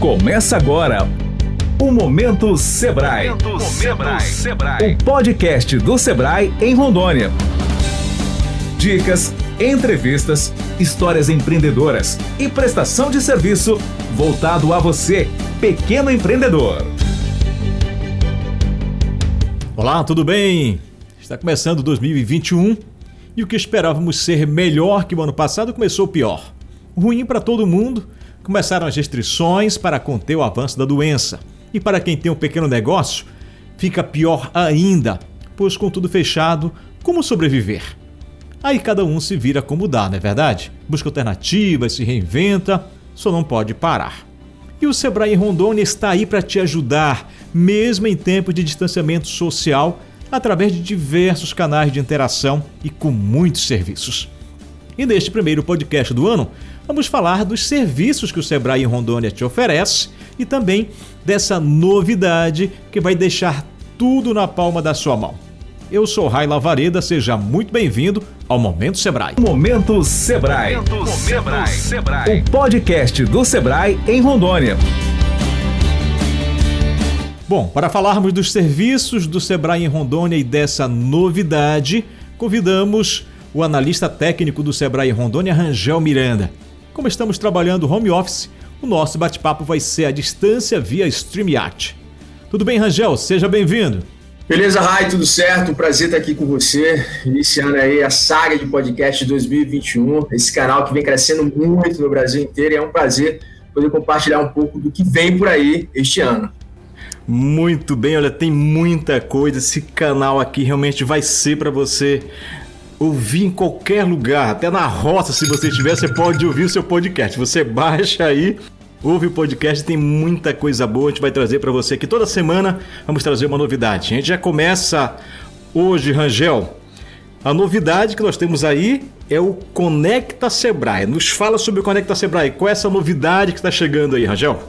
Começa agora o Momento Sebrae. Momento Sebrae. Sebrae. O podcast do Sebrae em Rondônia. Dicas, entrevistas, histórias empreendedoras e prestação de serviço voltado a você, pequeno empreendedor. Olá, tudo bem? Está começando 2021 e o que esperávamos ser melhor que o ano passado começou pior. Ruim para todo mundo começaram as restrições para conter o avanço da doença. E para quem tem um pequeno negócio, fica pior ainda, pois com tudo fechado, como sobreviver? Aí cada um se vira como dá, não é verdade? Busca alternativas, se reinventa, só não pode parar. E o Sebrae Rondônia está aí para te ajudar, mesmo em tempo de distanciamento social, através de diversos canais de interação e com muitos serviços. E neste primeiro podcast do ano, vamos falar dos serviços que o Sebrae em Rondônia te oferece e também dessa novidade que vai deixar tudo na palma da sua mão. Eu sou Rai Lavareda, seja muito bem-vindo ao Momento Sebrae. Momento Sebrae. Momento Sebrae. Sebrae. O podcast do Sebrae em Rondônia. Bom, para falarmos dos serviços do Sebrae em Rondônia e dessa novidade, convidamos o analista técnico do Sebrae Rondônia, Rangel Miranda. Como estamos trabalhando home office, o nosso bate-papo vai ser à distância via StreamYard. Tudo bem, Rangel? Seja bem-vindo. Beleza, Rai, tudo certo? Um prazer estar aqui com você, iniciando aí a saga de podcast 2021, esse canal que vem crescendo muito no Brasil inteiro e é um prazer poder compartilhar um pouco do que vem por aí este ano. Muito bem, olha, tem muita coisa. Esse canal aqui realmente vai ser para você ouvir em qualquer lugar, até na roça, se você estiver, você pode ouvir o seu podcast. Você baixa aí, ouve o podcast, tem muita coisa boa. A gente vai trazer para você aqui toda semana. Vamos trazer uma novidade. A gente já começa hoje, Rangel. A novidade que nós temos aí é o Conecta Sebrae. Nos fala sobre o Conecta Sebrae. Qual é essa novidade que está chegando aí, Rangel?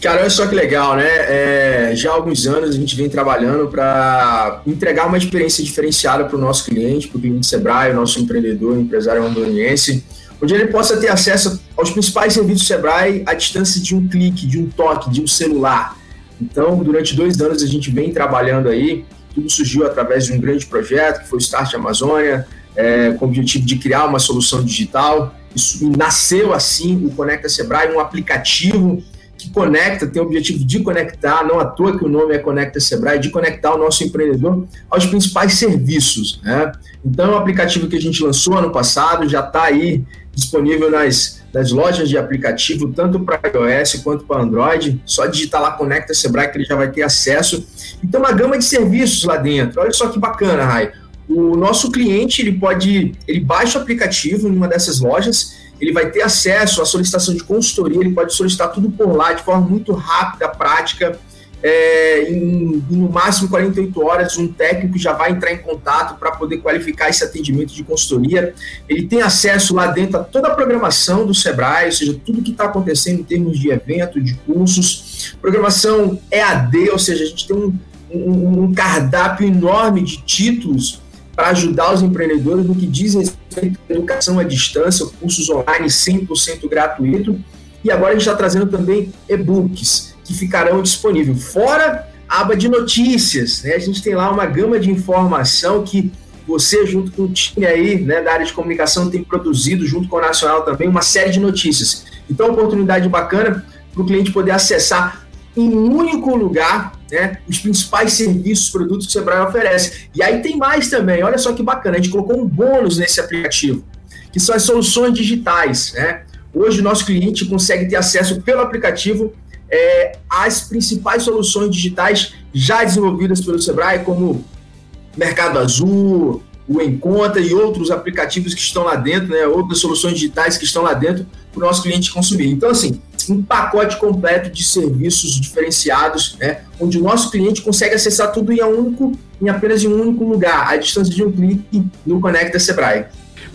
Cara, olha só que legal, né? É, já há alguns anos a gente vem trabalhando para entregar uma experiência diferenciada para o nosso cliente, para o cliente Sebrae, o nosso empreendedor, empresário rondoniense, onde ele possa ter acesso aos principais serviços Sebrae à distância de um clique, de um toque, de um celular. Então, durante dois anos a gente vem trabalhando aí, tudo surgiu através de um grande projeto que foi o Start Amazônia, é, com o objetivo de criar uma solução digital. Isso, nasceu assim o Conecta Sebrae, um aplicativo que conecta, tem o objetivo de conectar, não à toa que o nome é Conecta Sebrae, de conectar o nosso empreendedor aos principais serviços. Né? Então, é um aplicativo que a gente lançou ano passado, já está aí disponível nas, nas lojas de aplicativo, tanto para iOS quanto para Android. Só digitar lá Conecta Sebrae que ele já vai ter acesso. Então, uma gama de serviços lá dentro. Olha só que bacana, Rai. O nosso cliente ele pode, ele baixa o aplicativo em uma dessas lojas ele vai ter acesso à solicitação de consultoria, ele pode solicitar tudo por lá de forma muito rápida, prática. É, em, no máximo 48 horas, um técnico já vai entrar em contato para poder qualificar esse atendimento de consultoria. Ele tem acesso lá dentro a toda a programação do Sebrae, ou seja, tudo que está acontecendo em termos de evento, de cursos. Programação EAD, ou seja, a gente tem um, um, um cardápio enorme de títulos para ajudar os empreendedores no que diz educação à distância, cursos online 100% gratuito. E agora a gente está trazendo também e-books que ficarão disponíveis. Fora a aba de notícias, né? A gente tem lá uma gama de informação que você, junto com o time aí, né, da área de comunicação, tem produzido, junto com o Nacional também, uma série de notícias. Então, oportunidade bacana para o cliente poder acessar em um único lugar né, os principais serviços, produtos que o Sebrae oferece. E aí tem mais também, olha só que bacana, a gente colocou um bônus nesse aplicativo, que são as soluções digitais. Né? Hoje o nosso cliente consegue ter acesso pelo aplicativo é, às principais soluções digitais já desenvolvidas pelo Sebrae, como Mercado Azul, o Encontra e outros aplicativos que estão lá dentro, né, outras soluções digitais que estão lá dentro para o nosso cliente consumir. Então, assim, um pacote completo de serviços diferenciados, né, onde o nosso cliente consegue acessar tudo em, único, em apenas um único lugar, à distância de um clique no Conecta Sebrae.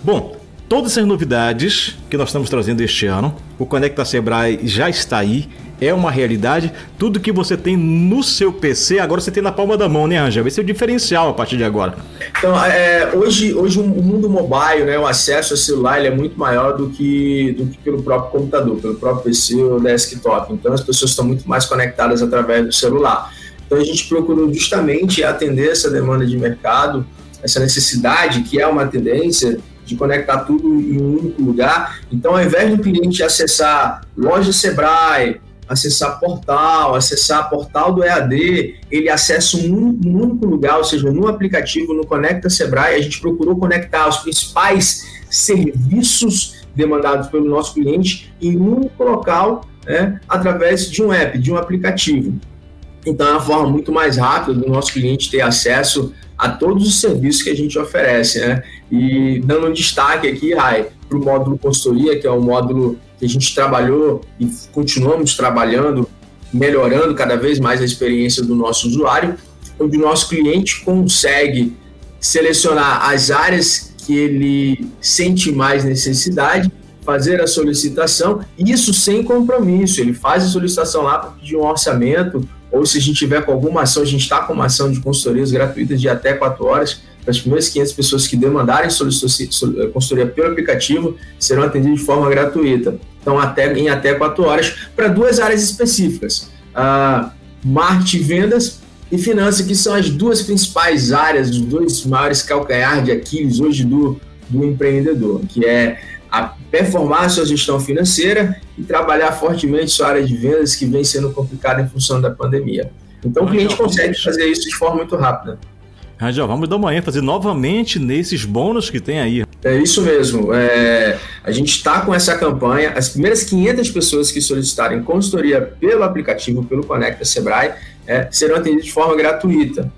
Bom, todas essas novidades que nós estamos trazendo este ano. O Conecta Sebrae já está aí, é uma realidade. Tudo que você tem no seu PC, agora você tem na palma da mão, né, Angel? Esse é o diferencial a partir de agora. Então, é, hoje, hoje o mundo mobile, né, o acesso a celular, é muito maior do que, do que pelo próprio computador, pelo próprio PC ou desktop. Então, as pessoas estão muito mais conectadas através do celular. Então, a gente procurou justamente atender essa demanda de mercado, essa necessidade, que é uma tendência de conectar tudo em um único lugar. Então, ao invés do cliente acessar loja Sebrae, acessar portal, acessar portal do EAD, ele acessa um, um único lugar, ou seja, no aplicativo, no Conecta Sebrae, a gente procurou conectar os principais serviços demandados pelo nosso cliente em um único local, né, através de um app, de um aplicativo. Então, é uma forma muito mais rápida do nosso cliente ter acesso a todos os serviços que a gente oferece, né? E dando um destaque aqui, Rai, para o módulo consultoria, que é um módulo que a gente trabalhou e continuamos trabalhando, melhorando cada vez mais a experiência do nosso usuário, onde o nosso cliente consegue selecionar as áreas que ele sente mais necessidade, fazer a solicitação, isso sem compromisso. Ele faz a solicitação lá para pedir um orçamento, ou se a gente tiver com alguma ação, a gente está com uma ação de consultorias gratuitas de até 4 horas, as primeiras 500 pessoas que demandarem eh, consultoria pelo aplicativo serão atendidas de forma gratuita. Então, até, em até 4 horas, para duas áreas específicas: uh, marketing, vendas e finanças, que são as duas principais áreas, os dois maiores calcanhar de Aquiles hoje do, do empreendedor, que é a performar a sua gestão financeira e trabalhar fortemente sua área de vendas, que vem sendo complicada em função da pandemia. Então, o cliente consegue fazer isso de forma muito rápida. Rangel, vamos dar uma ênfase novamente nesses bônus que tem aí. É isso mesmo. É, a gente está com essa campanha. As primeiras 500 pessoas que solicitarem consultoria pelo aplicativo, pelo Conecta Sebrae, é, serão atendidas de forma gratuita.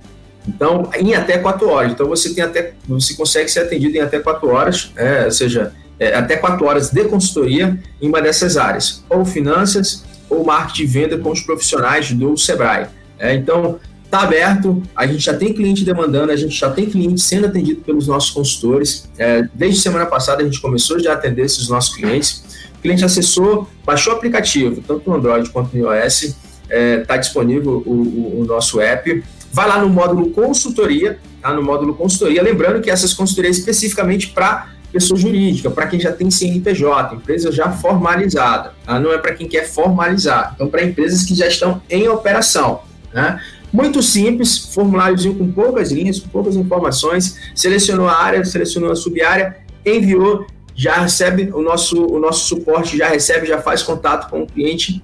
Então, em até 4 horas. Então, você tem até, você consegue ser atendido em até 4 horas, é, ou seja, é, até 4 horas de consultoria em uma dessas áreas, ou finanças, ou marketing e venda com os profissionais do Sebrae. É, então, Está aberto, a gente já tem cliente demandando, a gente já tem cliente sendo atendido pelos nossos consultores. É, desde semana passada a gente começou já a atender esses nossos clientes. O cliente acessou, baixou o aplicativo, tanto no Android quanto no iOS, está é, tá disponível o, o, o, nosso app. Vai lá no módulo consultoria, tá? no módulo consultoria, lembrando que essas consultorias especificamente para pessoa jurídica, para quem já tem CNPJ, empresa já formalizada, tá? não é para quem quer formalizar, então para empresas que já estão em operação. Né? Muito simples, formuláriozinho com poucas linhas, com poucas informações, selecionou a área, selecionou a sub-área, enviou, já recebe o nosso, o nosso suporte, já recebe, já faz contato com o cliente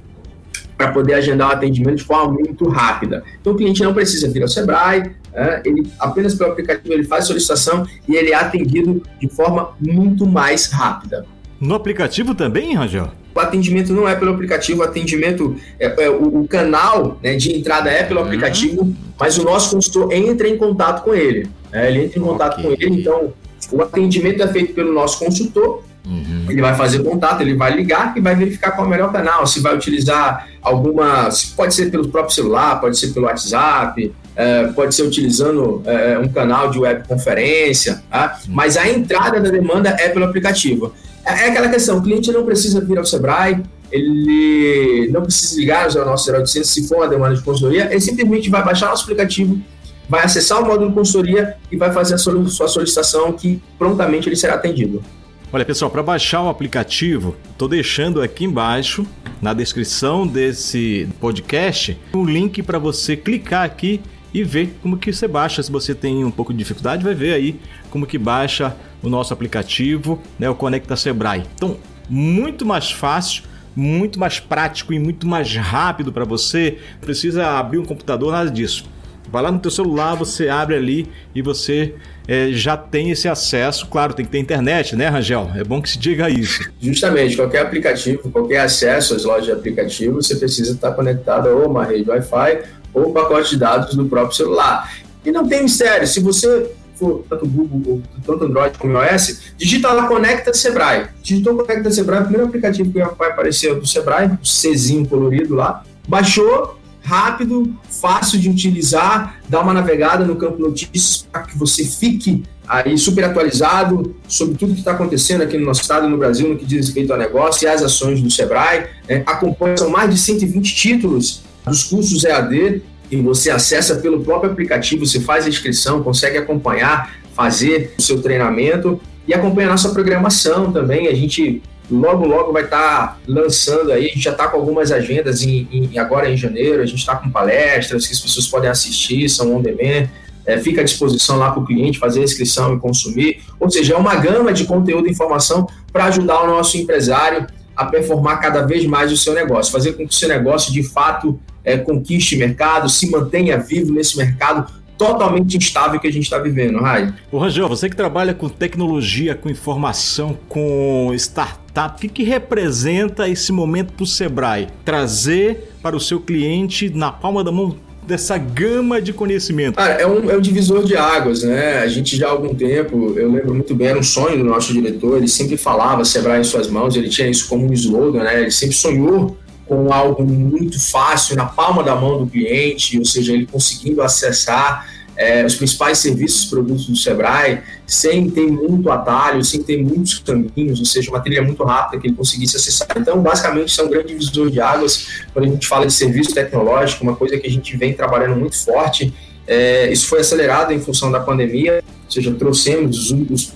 para poder agendar o atendimento de forma muito rápida. Então o cliente não precisa vir ao Sebrae, é, ele apenas pelo aplicativo ele faz solicitação e ele é atendido de forma muito mais rápida. No aplicativo também, Rangel? O atendimento não é pelo aplicativo, o atendimento, é, é o, o, canal né, de entrada é pelo uhum. aplicativo, mas o nosso consultor entra em contato com ele. Né, ele entra em contato okay. com ele, então o atendimento é feito pelo nosso consultor, Uhum. Ele vai fazer contato, ele vai ligar e vai verificar qual é o melhor canal, se vai utilizar alguma. Pode ser pelo próprio celular, pode ser pelo WhatsApp, é, pode ser utilizando é, um canal de webconferência, tá? mas a entrada da demanda é pelo aplicativo. É, é aquela questão, o cliente não precisa vir ao Sebrae, ele não precisa ligar ao nosso 0800 se for uma demanda de consultoria, ele simplesmente vai baixar nosso aplicativo, vai acessar o módulo consultoria e vai fazer a sua solicitação que prontamente ele será atendido. Olha pessoal, para baixar o aplicativo, estou deixando aqui embaixo na descrição desse podcast um link para você clicar aqui e ver como que você baixa. Se você tem um pouco de dificuldade, vai ver aí como que baixa o nosso aplicativo, né, o Conecta Sebrae. Então, muito mais fácil, muito mais prático e muito mais rápido para você. Precisa abrir um computador, nada disso. Vai lá no teu celular, você abre ali e você é, já tem esse acesso. Claro, tem que ter internet, né, Rangel? É bom que se diga isso. Justamente, qualquer aplicativo, qualquer acesso às lojas de aplicativo, você precisa estar conectado a uma rede Wi-Fi ou pacote de dados do próprio celular. E não tem mistério, se você for tanto Google, tanto Android como iOS, digita lá Conecta Sebrae. Digitou Conecta Sebrae, o primeiro aplicativo que vai aparecer é do Sebrae, o Czinho colorido lá. Baixou, rápido, fácil de utilizar, dá uma navegada no campo notícias para que você fique aí super atualizado sobre tudo que está acontecendo aqui no nosso estado no Brasil no que diz respeito ao negócio e às ações do Sebrae. Né? Acompanha, são mais de 120 títulos dos cursos EAD e você acessa pelo próprio aplicativo, você faz a inscrição, consegue acompanhar, fazer o seu treinamento e acompanha a nossa programação também. A gente logo, logo vai estar tá lançando aí, a gente já está com algumas agendas em, em, agora em janeiro, a gente está com palestras que as pessoas podem assistir, são on demand, é, fica à disposição lá para o cliente fazer a inscrição e consumir. Ou seja, é uma gama de conteúdo e informação para ajudar o nosso empresário a performar cada vez mais o seu negócio, fazer com que o seu negócio de fato é, conquiste mercado, se mantenha vivo nesse mercado totalmente instável que a gente está vivendo, Rai. Ô Rangel, você que trabalha com tecnologia, com informação, com startup, o que, que representa esse momento para o Sebrae? Trazer para o seu cliente na palma da mão dessa gama de conhecimento? Cara, é um, é um divisor de águas, né? A gente já há algum tempo, eu lembro muito bem, era um sonho do nosso diretor, ele sempre falava Sebrae em suas mãos, ele tinha isso como um slogan, né? Ele sempre sonhou com algo muito fácil na palma da mão do cliente, ou seja, ele conseguindo acessar é, os principais serviços e produtos do Sebrae sem ter muito atalho, sem ter muitos caminhos, ou seja, uma trilha muito rápida que ele conseguisse acessar. Então, basicamente, isso é um grande divisor de águas quando a gente fala de serviço tecnológico, uma coisa que a gente vem trabalhando muito forte. É, isso foi acelerado em função da pandemia, ou seja, trouxemos os, os,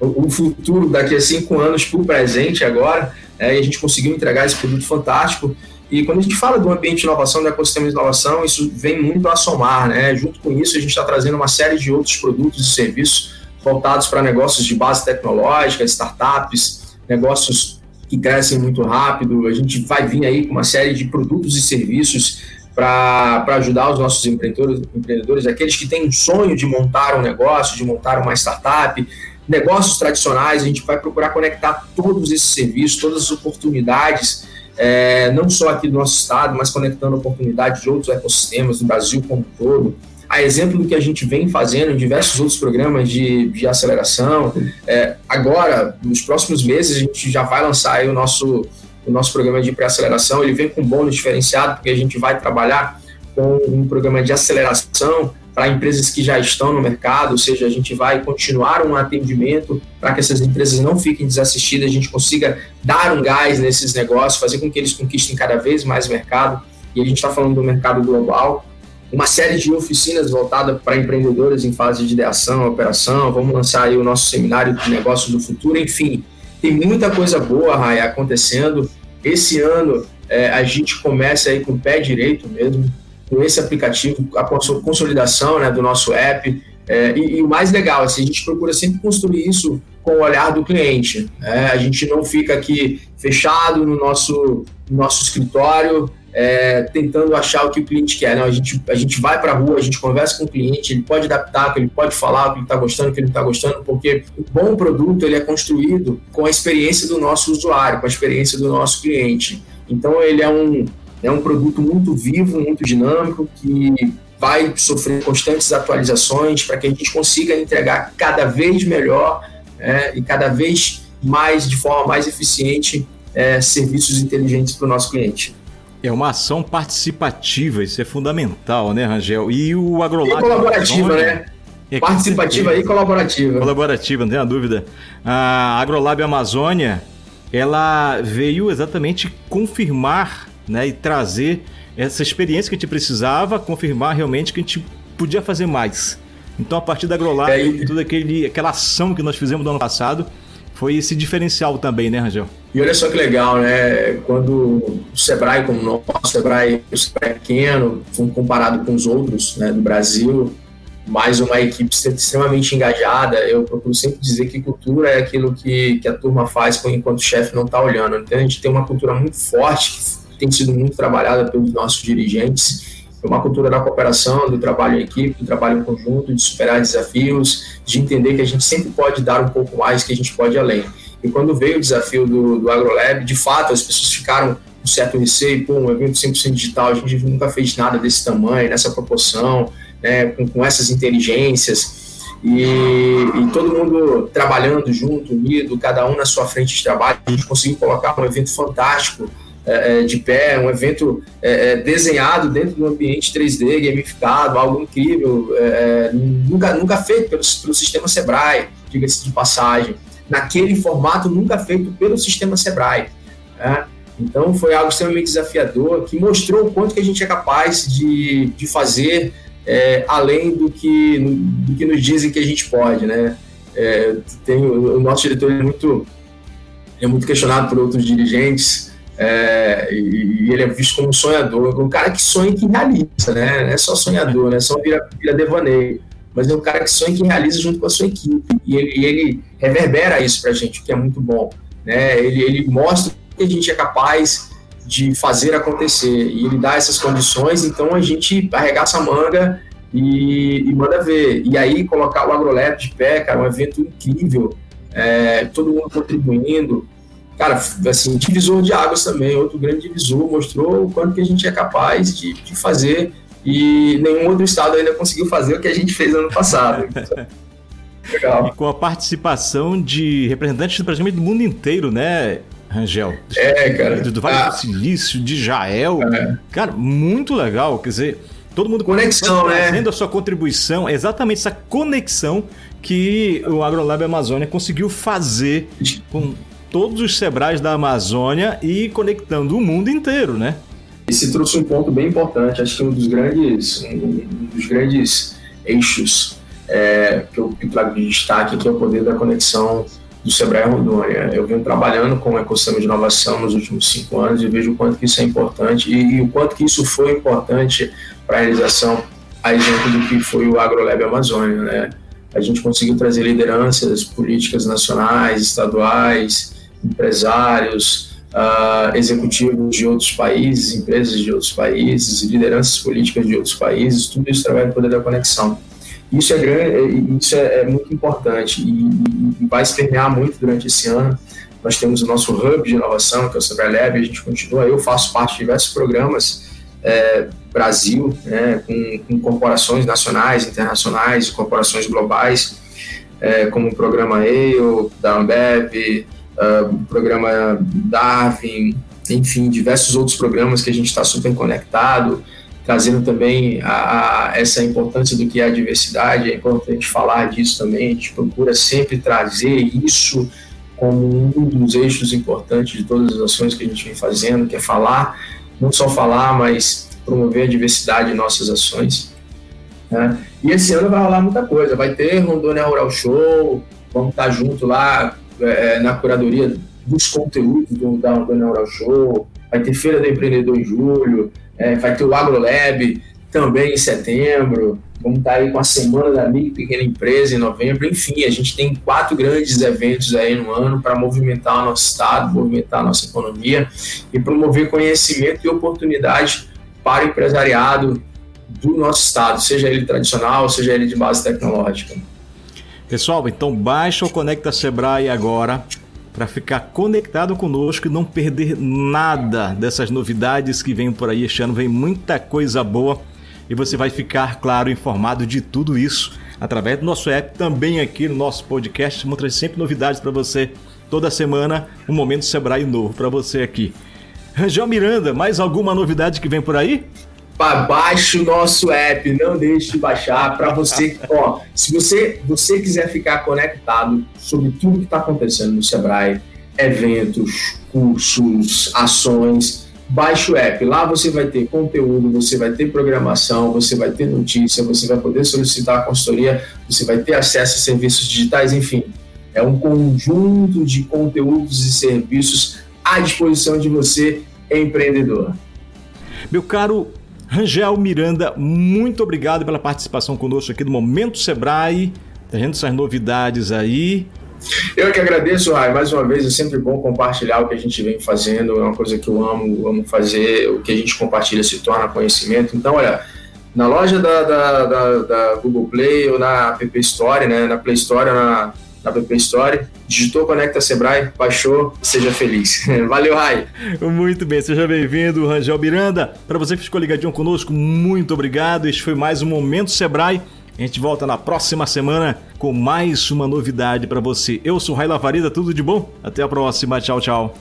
o, futuro daqui a cinco anos para o presente agora, é, e a gente conseguiu entregar esse produto fantástico. E quando a gente fala do ambiente de inovação, do ecossistema de inovação, isso vem muito a somar, né? Junto com isso, a gente está trazendo uma série de outros produtos e serviços voltados para negócios de base tecnológica, startups, negócios que crescem muito rápido. A gente vai vir aí com uma série de produtos e serviços para ajudar os nossos empreendedores, empreendedores, aqueles que têm um sonho de montar um negócio, de montar uma startup, negócios tradicionais. A gente vai procurar conectar todos esses serviços, todas as oportunidades é, não só aqui do nosso estado, mas conectando oportunidades de outros ecossistemas do Brasil como um todo. A exemplo do que a gente vem fazendo em diversos outros programas de, de aceleração. É, agora, nos próximos meses, a gente já vai lançar o nosso, o nosso programa de pré-aceleração. Ele vem com bônus diferenciado, porque a gente vai trabalhar com um programa de aceleração para empresas que já estão no mercado, ou seja, a gente vai continuar um atendimento para que essas empresas não fiquem desassistidas, a gente consiga dar um gás nesses negócios, fazer com que eles conquistem cada vez mais mercado, e a gente está falando do mercado global, uma série de oficinas voltadas para empreendedores em fase de ideação, operação, vamos lançar aí o nosso seminário de negócios do futuro, enfim, tem muita coisa boa, Raia, acontecendo. Esse ano é, a gente começa aí com o pé direito mesmo, com esse aplicativo, a consolidação né, do nosso app. É, e, e, o mais legal, assim, a gente procura sempre construir isso com o olhar do cliente. Né? A gente não fica aqui fechado no nosso, no nosso escritório, é, tentando achar o que o cliente quer. Não, a, gente, a gente vai para a rua, a gente conversa com o cliente, ele pode adaptar, ele pode falar o que ele está gostando, o que ele está gostando, porque o bom produto ele é construído com a experiência do nosso usuário, com a experiência do nosso cliente. Então ele é um, é um produto muito vivo, muito dinâmico, que vai sofrer constantes atualizações para que a gente consiga entregar cada vez melhor é, e cada vez mais, de forma mais eficiente, é, serviços inteligentes para o nosso cliente. É uma ação participativa, isso é fundamental, né, Rangel? E o AgroLab... E colaborativa, né? É, participativa e colaborativa. Colaborativa, não tenha dúvida. A AgroLab Amazônia, ela veio exatamente confirmar né, e trazer essa experiência que a gente precisava, confirmar realmente que a gente podia fazer mais. Então, a partir da Agrolab, é, e... toda aquele, aquela ação que nós fizemos no ano passado, foi esse diferencial também, né, Rangel? E olha só que legal, né? Quando o Sebrae, como o nosso Sebrae, o Sebrae pequeno, comparado com os outros né, do Brasil, mais uma equipe extremamente engajada. Eu procuro sempre dizer que cultura é aquilo que, que a turma faz enquanto o chefe não está olhando. Então, a gente tem uma cultura muito forte, tem sido muito trabalhada pelos nossos dirigentes. É uma cultura da cooperação, do trabalho em equipe, do trabalho em conjunto, de superar desafios, de entender que a gente sempre pode dar um pouco mais, que a gente pode ir além. E quando veio o desafio do, do AgroLab, de fato, as pessoas ficaram com certo receio, pô, um evento 100% digital, a gente nunca fez nada desse tamanho, nessa proporção, né, com, com essas inteligências. E, e, todo mundo trabalhando junto, unido, cada um na sua frente de trabalho, a gente conseguiu colocar um evento fantástico é, de pé, um evento é, desenhado dentro de um ambiente 3D, gamificado, algo incrível, nunca, nunca feito pelo, pelo sistema Sebrae, diga-se de passagem, naquele formato nunca feito pelo sistema Sebrae. Né? Então foi algo extremamente desafiador, que mostrou o quanto que a gente é capaz de, de fazer é, além do que, do que nos dizem que a gente pode, né? É, tem, o nosso diretor é muito, é muito questionado por outros dirigentes é, e, e, ele é visto como um sonhador, um cara que sonha e que realiza, né? Não é só sonhador, né? Só vira, vira devaneio, mas é um cara que sonha e que realiza junto com a sua equipe e ele, e ele reverbera isso para a gente, o que é muito bom, né? Ele, ele mostra que a gente é capaz de fazer acontecer e ele dá essas condições, então a gente arregaça a manga e, e manda ver. E aí colocar o AgroLab de pé, cara, um evento incrível, é, todo mundo contribuindo. Cara, assim, divisor de águas também, outro grande divisor, mostrou o quanto que a gente é capaz de, de fazer e nenhum outro estado ainda conseguiu fazer o que a gente fez ano passado. Legal. E com a participação de representantes praticamente do mundo inteiro, né? Rangel. É, cara. Do, Vale ah, do Silício, de Jael. É. Cara, muito legal. Quer dizer, todo mundo conexão, né? fazendo a sua contribuição, exatamente essa conexão que o AgroLab Amazônia conseguiu fazer com todos os Sebrais da Amazônia e conectando o mundo inteiro, né? Esse trouxe um ponto bem importante, acho que um dos grandes, um dos grandes eixos é, que eu trago de destaque, que é o poder da conexão do Sebrae Rondônia. Eu venho trabalhando com o ecossistema de inovação nos últimos cinco anos e vejo o quanto que isso é importante e, e o quanto que isso foi importante para a realização, a exemplo do que foi o AgroLab Amazônia. Né? A gente conseguiu trazer lideranças políticas nacionais, estaduais, empresários, uh, executivos de outros países, empresas de outros países, lideranças políticas de outros países, tudo isso através do poder da conexão. Isso é grande, isso é, é muito importante e, e, vai se permear muito durante esse ano. Nós temos o nosso hub de inovação, que é o Cyber Lab, a gente continua, eu faço parte de diversos programas é, Brasil, né, com, com, corporações nacionais, internacionais, corporações globais, é, como o programa EO, da Ambev, o programa Darwin, enfim, diversos outros programas que a gente está super conectado, trazendo também a, a, essa importância do que é a diversidade, é importante falar disso também, a gente procura sempre trazer isso como um dos eixos importantes de todas as ações que a gente vem fazendo, que é falar, não só falar, mas promover a diversidade em nossas ações. Né? E esse ano vai rolar muita coisa, vai ter Rondônia Rural Show, vamos estar junto lá é, na curadoria dos conteúdos do, da Rondônia Rural Show, vai ter Feira do Empreendedor em julho, é, vai ter o AgroLab também em setembro, vamos estar aí com a Semana da Micro Pequena Empresa em novembro, enfim, a gente tem quatro grandes eventos aí no ano para movimentar o nosso estado, movimentar a nossa economia e promover conhecimento e oportunidade para o empresariado do nosso estado, seja ele tradicional, seja ele de base tecnológica. Pessoal, então baixa o Conecta Sebrae agora para ficar conectado conosco e não perder nada dessas novidades que vêm por aí. Este ano vem muita coisa boa e você vai ficar, claro, informado de tudo isso através do nosso app, também aqui no nosso podcast. Vamos trazer sempre novidades para você. Toda semana, um Momento Sebrae novo para você aqui. Rangel Miranda, mais alguma novidade que vem por aí? Baixe o nosso app, não deixe de baixar para você, ó, se você você quiser ficar conectado sobre tudo que está acontecendo no Sebrae, eventos, cursos, ações, baixe o app. Lá você vai ter conteúdo, você vai ter programação, você vai ter notícia, você vai poder solicitar a consultoria, você vai ter acesso a serviços digitais, enfim, é um conjunto de conteúdos e serviços à disposição de você, empreendedor. Meu caro Rangel Miranda, muito obrigado pela participação conosco aqui do Momento Sebrae, trazendo essas novidades aí. Eu que agradeço, Rai. Mais uma vez, é sempre bom compartilhar o que a gente vem fazendo. É uma coisa que eu amo, amo fazer. O que a gente compartilha se torna conhecimento. Então, olha, na loja da, da, da, da Google Play ou na App Store, né, na Play Store, na na PP Story. Digitou Conecta Sebrae, baixou, seja feliz. Valeu, Rai. Muito bem, seja bem-vindo, Rangel Miranda. Para você que ficou ligadinho conosco, muito obrigado. Este foi mais um Momento Sebrae. A gente volta na próxima semana com mais uma novidade para você. Eu sou Rai Lavarida, tudo de bom? Até a próxima, tchau, tchau.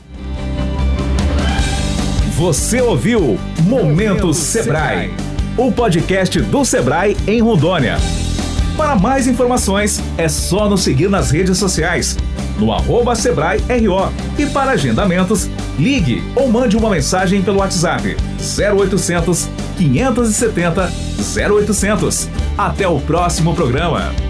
Você ouviu Momento Sebrae, o podcast do Sebrae em Rondônia. Para mais informações, é só nos seguir nas redes sociais, no arroba Sebrae RO. E para agendamentos, ligue ou mande uma mensagem pelo WhatsApp 0800 570 0800. Até o próximo programa.